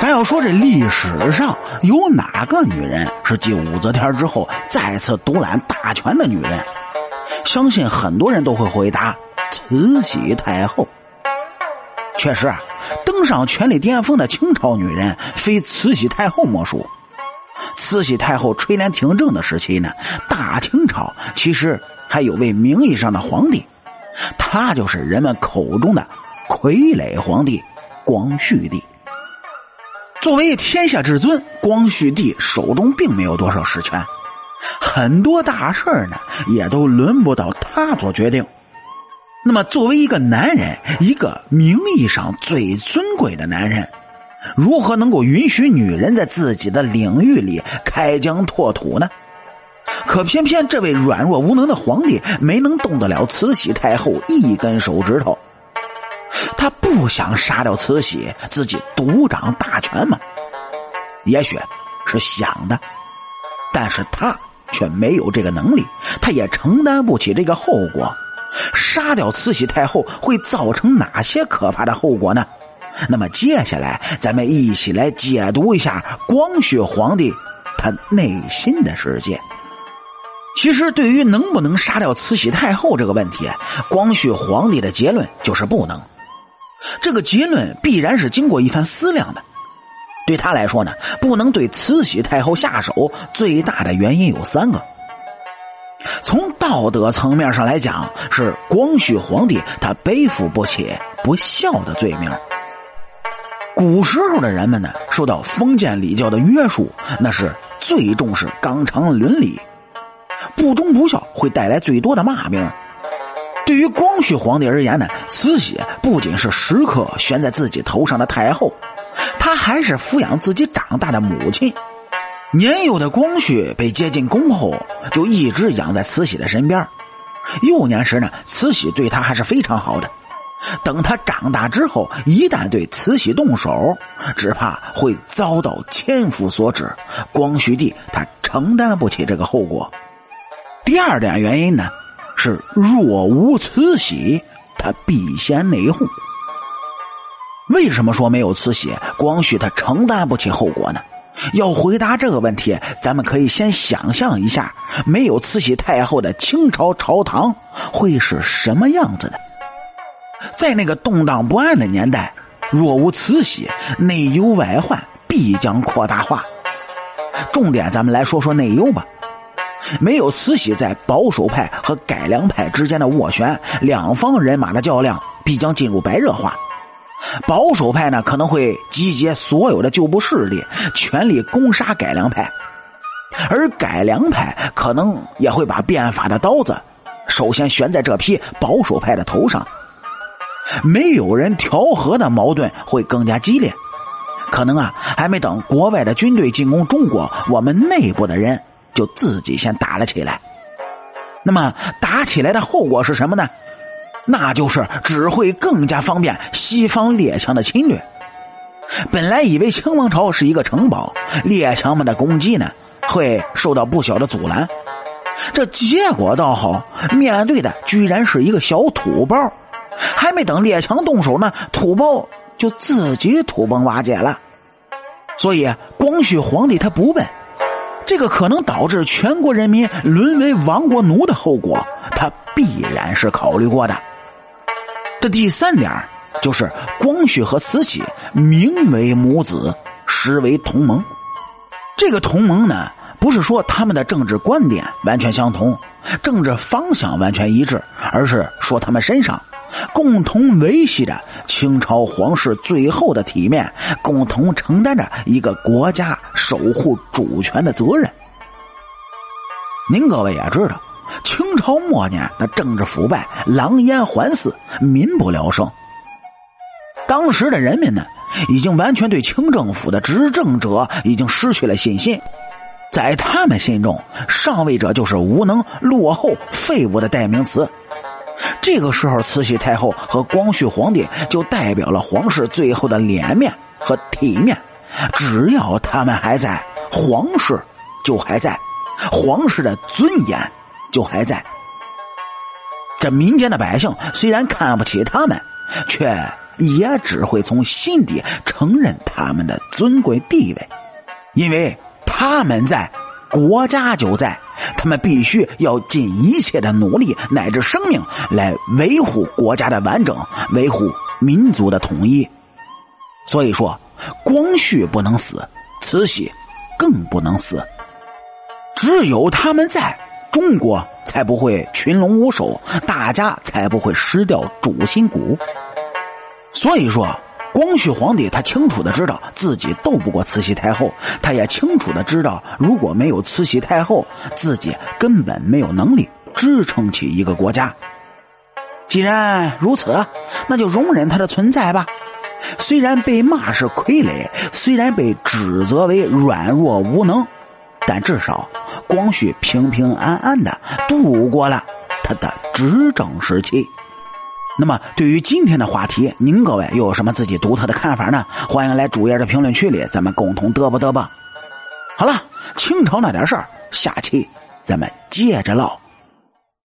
咱要说这历史上有哪个女人是继武则天之后再次独揽大权的女人？相信很多人都会回答：慈禧太后。确实啊，登上权力巅峰的清朝女人非慈禧太后莫属。慈禧太后垂帘听政的时期呢，大清朝其实还有位名义上的皇帝，他就是人们口中的傀儡皇帝光绪帝。作为天下至尊，光绪帝手中并没有多少实权，很多大事呢也都轮不到他做决定。那么，作为一个男人，一个名义上最尊贵的男人，如何能够允许女人在自己的领域里开疆拓土呢？可偏偏这位软弱无能的皇帝没能动得了慈禧太后一根手指头。他不想杀掉慈禧，自己独掌大权吗？也许是想的，但是他却没有这个能力，他也承担不起这个后果。杀掉慈禧太后会造成哪些可怕的后果呢？那么接下来，咱们一起来解读一下光绪皇帝他内心的世界。其实，对于能不能杀掉慈禧太后这个问题，光绪皇帝的结论就是不能。这个结论必然是经过一番思量的。对他来说呢，不能对慈禧太后下手，最大的原因有三个。从道德层面上来讲，是光绪皇帝他背负不起不孝的罪名。古时候的人们呢，受到封建礼教的约束，那是最重视纲常伦理，不忠不孝会带来最多的骂名。对于光绪皇帝而言呢，慈禧不仅是时刻悬在自己头上的太后，她还是抚养自己长大的母亲。年幼的光绪被接进宫后，就一直养在慈禧的身边。幼年时呢，慈禧对他还是非常好的。等他长大之后，一旦对慈禧动手，只怕会遭到千夫所指。光绪帝他承担不起这个后果。第二点原因呢？是若无慈禧，他必先内讧。为什么说没有慈禧，光绪他承担不起后果呢？要回答这个问题，咱们可以先想象一下，没有慈禧太后的清朝朝堂会是什么样子的？在那个动荡不安的年代，若无慈禧，内忧外患必将扩大化。重点，咱们来说说内忧吧。没有慈禧在保守派和改良派之间的斡旋，两方人马的较量必将进入白热化。保守派呢可能会集结所有的旧部势力，全力攻杀改良派；而改良派可能也会把变法的刀子首先悬在这批保守派的头上。没有人调和的矛盾会更加激烈。可能啊，还没等国外的军队进攻中国，我们内部的人。就自己先打了起来，那么打起来的后果是什么呢？那就是只会更加方便西方列强的侵略。本来以为清王朝是一个城堡，列强们的攻击呢会受到不小的阻拦，这结果倒好，面对的居然是一个小土包，还没等列强动手呢，土包就自己土崩瓦解了。所以光绪皇帝他不笨。这个可能导致全国人民沦为亡国奴的后果，他必然是考虑过的。这第三点就是光绪和慈禧名为母子，实为同盟。这个同盟呢，不是说他们的政治观点完全相同，政治方向完全一致，而是说他们身上。共同维系着清朝皇室最后的体面，共同承担着一个国家守护主权的责任。您各位也知道，清朝末年那政治腐败，狼烟环伺，民不聊生。当时的人民呢，已经完全对清政府的执政者已经失去了信心，在他们心中，上位者就是无能、落后、废物的代名词。这个时候，慈禧太后和光绪皇帝就代表了皇室最后的脸面和体面。只要他们还在，皇室就还在，皇室的尊严就还在。这民间的百姓虽然看不起他们，却也只会从心底承认他们的尊贵地位，因为他们在，国家就在，他们必须要尽一切的努力乃至生命来维护国家的完整，维护民族的统一。所以说，光绪不能死，慈禧更不能死。只有他们在，中国才不会群龙无首，大家才不会失掉主心骨。所以说，光绪皇帝他清楚的知道自己斗不过慈禧太后，他也清楚的知道，如果没有慈禧太后，自己根本没有能力支撑起一个国家。既然如此，那就容忍他的存在吧。虽然被骂是傀儡，虽然被指责为软弱无能，但至少光绪平平安安的度过了他的执政时期。那么，对于今天的话题，您各位又有什么自己独特的看法呢？欢迎来主页的评论区里，咱们共同嘚啵嘚啵。好了，清朝那点事儿，下期咱们接着唠。